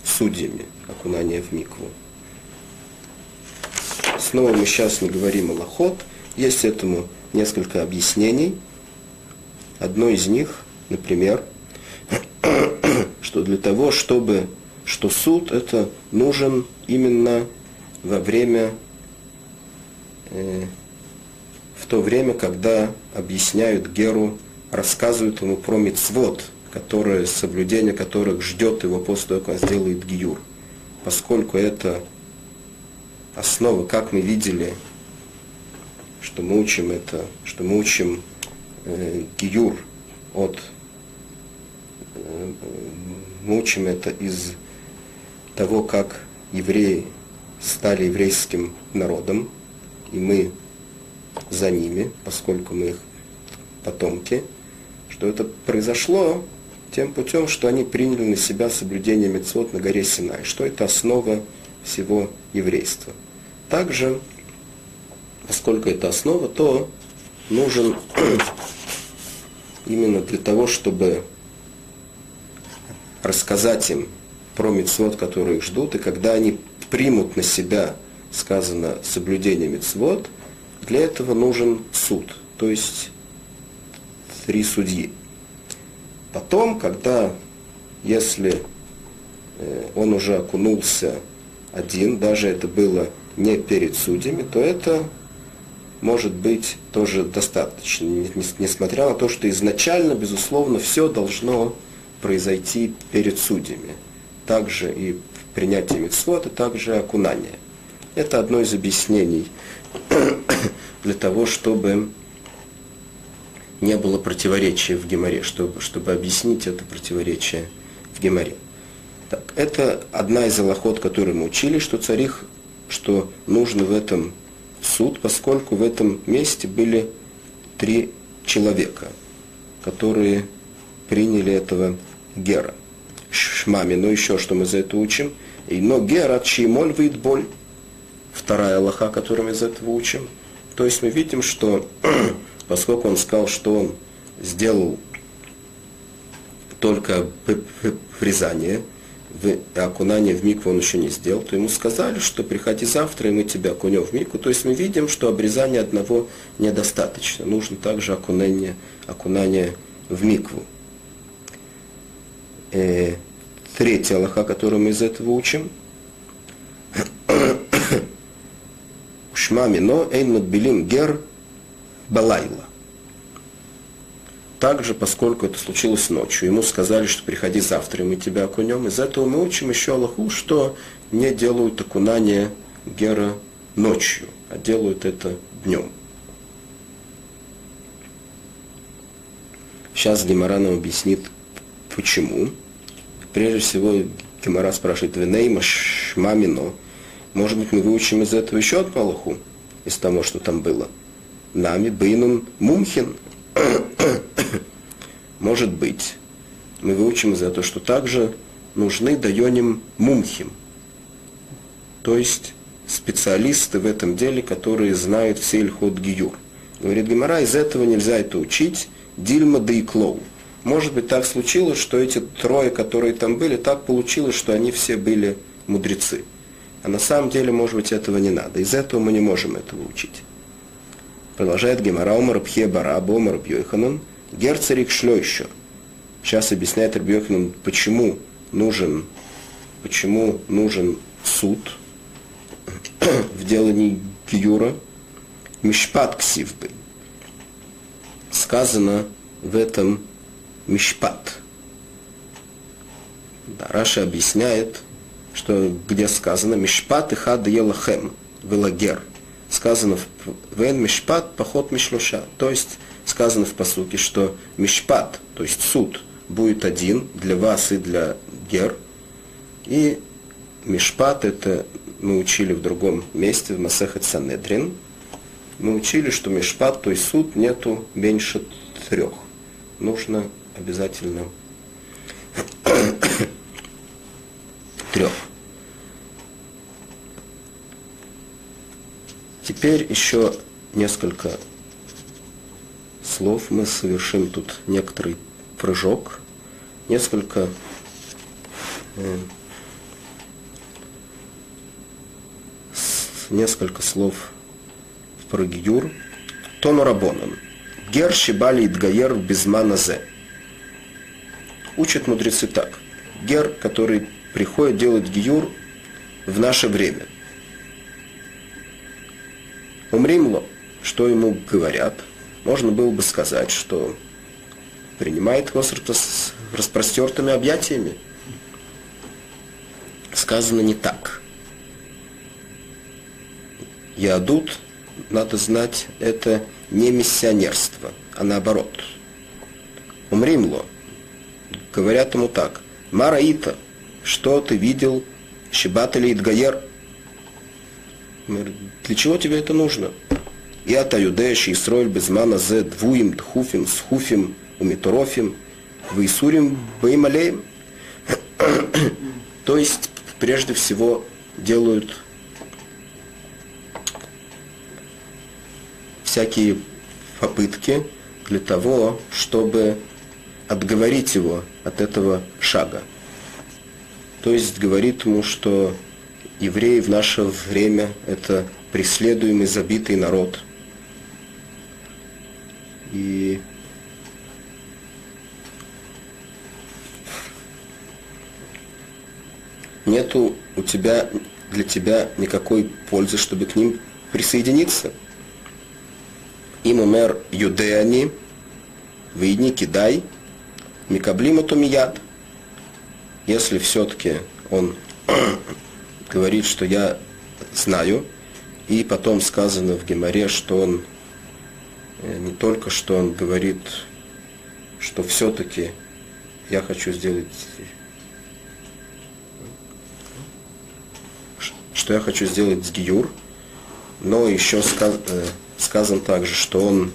[SPEAKER 1] судьями, окунание в микву. Снова мы сейчас не говорим о лохот. Есть этому несколько объяснений. Одно из них, например, что для того, чтобы, что суд это нужен именно во время, э, в то время, когда объясняют Геру, рассказывают ему про мицвод, которые, соблюдение которых ждет его после того, как он сделает гиюр. Поскольку это основа, как мы видели, что мы учим это, что мы учим э, гиюр от э, мы учим это из того, как евреи стали еврейским народом, и мы за ними, поскольку мы их потомки, что это произошло тем путем, что они приняли на себя соблюдение мецвод на горе Синай, что это основа всего еврейства. Также, поскольку это основа, то нужен именно для того, чтобы рассказать им про мецвод, которые их ждут, и когда они примут на себя, сказано, соблюдение мецвод, для этого нужен суд, то есть три судьи. Потом, когда, если э, он уже окунулся один, даже это было не перед судьями, то это может быть тоже достаточно, несмотря на то, что изначально, безусловно, все должно произойти перед судьями. Также и принятие митцвот, и также окунание. Это одно из объяснений для того, чтобы не было противоречия в Геморе, чтобы, чтобы объяснить это противоречие в Геморе. Так, это одна из аллахот, которую мы учили, что царих, что нужно в этом суд, поскольку в этом месте были три человека, которые приняли этого Гера. Шмами, но еще что мы за это учим. И но Гера чимоль выйд боль. Вторая Аллаха, которую мы из этого учим. То есть мы видим, что поскольку он сказал, что он сделал только врезание, окунание в микву он еще не сделал, то ему сказали, что приходи завтра, и мы тебя окунем в микву. То есть мы видим, что обрезания одного недостаточно. Нужно также окунание, окунание в микву. Э, третья Аллаха, которую мы из этого учим. Шмами, но эйн мадбилим гер балайла. Также, поскольку это случилось ночью, ему сказали, что приходи завтра, и мы тебя окунем. Из этого мы учим еще Аллаху, что не делают окунание гера ночью, а делают это днем. Сейчас Гемора объяснит, почему. Прежде всего, Гемора спрашивает, «Венейма шмамино». Может быть, мы выучим из этого еще одну Аллаху, из того, что там было. Нами бейнун мумхин. Может быть, мы выучим из этого, что также нужны дайоним мумхим. То есть специалисты в этом деле, которые знают все ильхот гиюр. Говорит Гемора, из этого нельзя это учить. Дильма да и клоу. Может быть, так случилось, что эти трое, которые там были, так получилось, что они все были мудрецы. А на самом деле, может быть, этого не надо. Из этого мы не можем этого учить. Продолжает Гемора Омар Пхе Бараб, Омар Бьойханун, Герцерик Шлёйшо. Сейчас объясняет Рабьёханун, почему нужен, почему нужен суд в делании Гиюра. Мишпат Ксивбы. Сказано в этом Мишпат. Да, Раша объясняет, что где сказано Мишпат и хад елахем, велагер. Сказано в Вен Мишпат поход Мишлуша. То есть сказано в посуке, что Мишпат, то есть суд, будет один для вас и для гер. И Мишпат это мы учили в другом месте, в Масехет Санедрин. Мы учили, что Мишпат, то есть суд, нету меньше трех. Нужно обязательно трех. Теперь еще несколько слов. Мы совершим тут некоторый прыжок, несколько э, несколько слов про Гиюр. Тону Рабонан. Гер Шибали Идгаер Безманазе. Учат мудрецы так. Гер, который приходит делать гиюр в наше время. Умримло, что ему говорят, можно было бы сказать, что принимает его с распростертыми объятиями. Сказано не так. Ядут, надо знать, это не миссионерство, а наоборот. Умримло. Говорят ему так. Мараита, что ты видел? Щебат или Идгаер? Для чего тебе это нужно? Я таюдеш, Исроиль, Безмана, Зе, Двуим, Дхуфим, Схуфим, Умиторофим, Вейсурим, Беймалеем. То есть, прежде всего, делают всякие попытки для того, чтобы отговорить его от этого шага. То есть говорит ему, что евреи в наше время – это преследуемый, забитый народ. И нету у тебя, для тебя никакой пользы, чтобы к ним присоединиться – им умер юдеани, выйдни, кидай, микаблима тумият. Если все-таки он говорит, что я знаю, и потом сказано в Геморе, что он э, не только что он говорит, что все-таки я хочу сделать, что я хочу сделать с Гиюр, но еще сказано, э, Сказано также, что он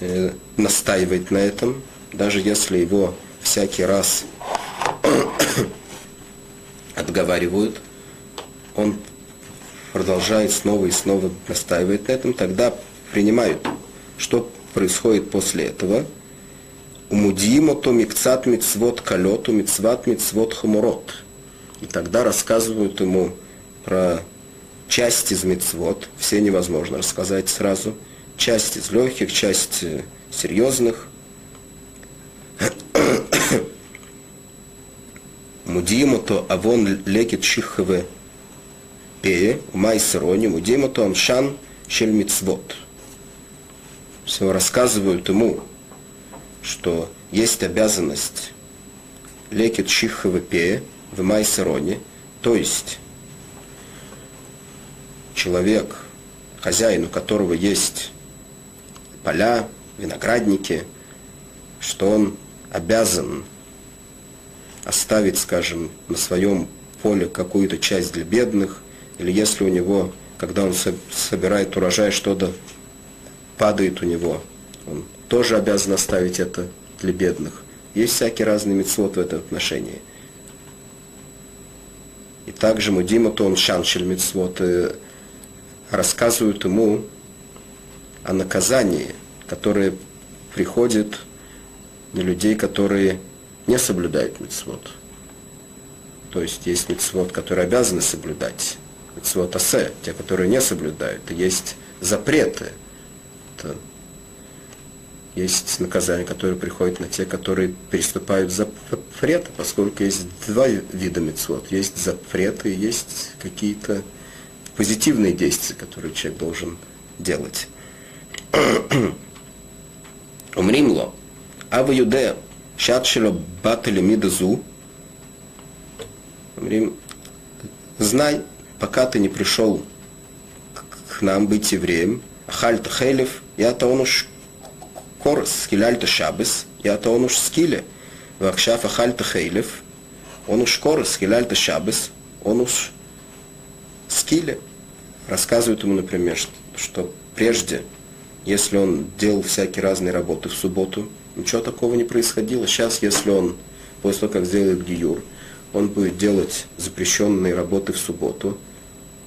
[SPEAKER 1] э, настаивает на этом, даже если его всякий раз отговаривают, он продолжает снова и снова настаивать на этом, тогда принимают, что происходит после этого. Умудимо то микцат мицвод калету мицват мицвод хамурот. И тогда рассказывают ему про часть из мецвод, все невозможно рассказать сразу, часть из легких, часть э, серьезных. То авон лекет шиххаве пее, умай сирони, мудимо то амшан шель мицвод. Все рассказывают ему, что есть обязанность лекет шиххаве пее в майсероне, то есть человек, хозяин, у которого есть поля, виноградники, что он обязан оставить, скажем, на своем поле какую-то часть для бедных, или если у него, когда он собирает урожай, что-то падает у него, он тоже обязан оставить это для бедных. Есть всякие разные мецвод в этом отношении. И также Мудима, то он шаншель мецвод, рассказывают ему о наказании, которое приходит на людей, которые не соблюдают мецвод. То есть есть мецвод, которые обязаны соблюдать. Мецвод асе, те, которые не соблюдают. И есть запреты. Это есть наказания, которые приходят на те, которые переступают запреты, поскольку есть два вида мецвод. Есть запреты, есть какие-то позитивные действия, которые человек должен делать. Умрим ло. А Юде шат шело батали мидазу. Умрим. Знай, пока ты не пришел к нам быть евреем, Хальта Хелев, я то он уж корс, скиляльта шабес, я то он уж скиле. Вакшафа Хальта Хейлев, он уж корс, скиляльта шабес, он уж скиле. Рассказывают ему, например, что прежде, если он делал всякие разные работы в субботу, ничего такого не происходило. Сейчас, если он, после того, как сделает гиюр, он будет делать запрещенные работы в субботу,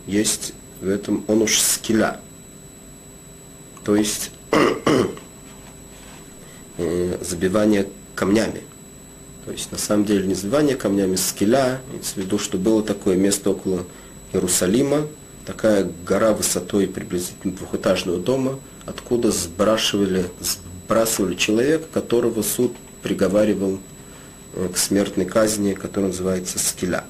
[SPEAKER 1] есть в этом, он уж скиля. То есть э, забивание камнями. То есть на самом деле не забивание камнями, скиля, имеется в виду, что было такое место около Иерусалима, такая гора высотой приблизительно двухэтажного дома, откуда сбрасывали, сбрасывали человека, которого суд приговаривал э, к смертной казни, которая называется скиля.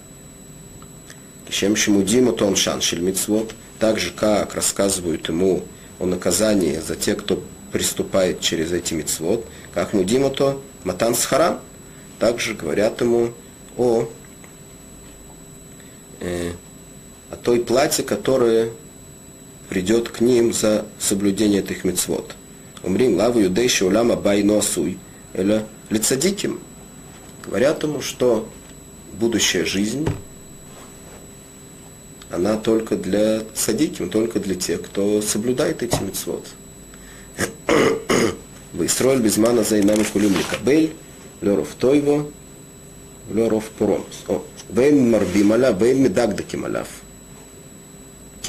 [SPEAKER 1] Чем Шимудиму Том Шан Шельмицвод, так же, как рассказывают ему о наказании за тех, кто приступает через эти мицвод, как Мудиму то Матан Схарам, также говорят ему о э, о той плате, которая придет к ним за соблюдение этих мецвод. Умрим лаву юдейши уляма байносуй, или лицадиким. Говорят ему, что будущая жизнь, она только для садиким, только для тех, кто соблюдает эти мецвод. Выстроил безмана за инами кулим ликабель, леров тойво, леров пуром. Вейм марбималя, вейм медагдаким аляв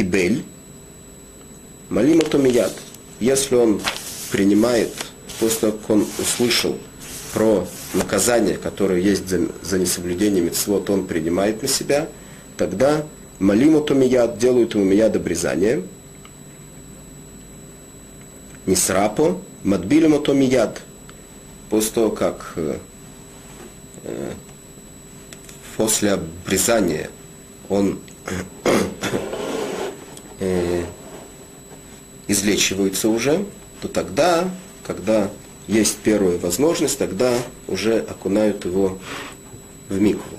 [SPEAKER 1] кибель, мияд. Если он принимает, после как он услышал про наказание, которое есть за, за несоблюдение митцвот, он принимает на себя, тогда малим мияд, делают ему мияд обрезание, нисрапо, мадбилим мияд. После того, как э, э, после обрезания он э, излечиваются уже, то тогда, когда есть первая возможность, тогда уже окунают его в микву.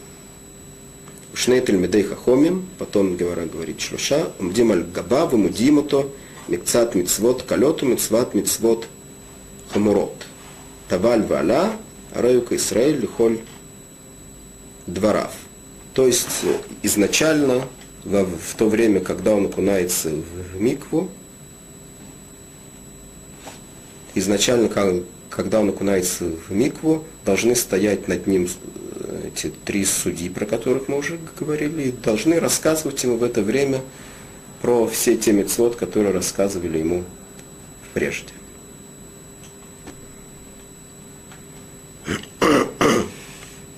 [SPEAKER 1] Шнейтель медей хахомим, потом Гевара говорит шлуша, умдим аль габа, вымудим то, микцат мицвот калету, мицват мицвот хамурот. Таваль валя, раюка Исраиль, лихоль дворав. То есть э, изначально в, то время, когда он окунается в микву, изначально, когда он окунается в микву, должны стоять над ним э, эти три судьи, про которых мы уже говорили, и должны рассказывать ему в это время про все те мецвод, которые рассказывали ему прежде.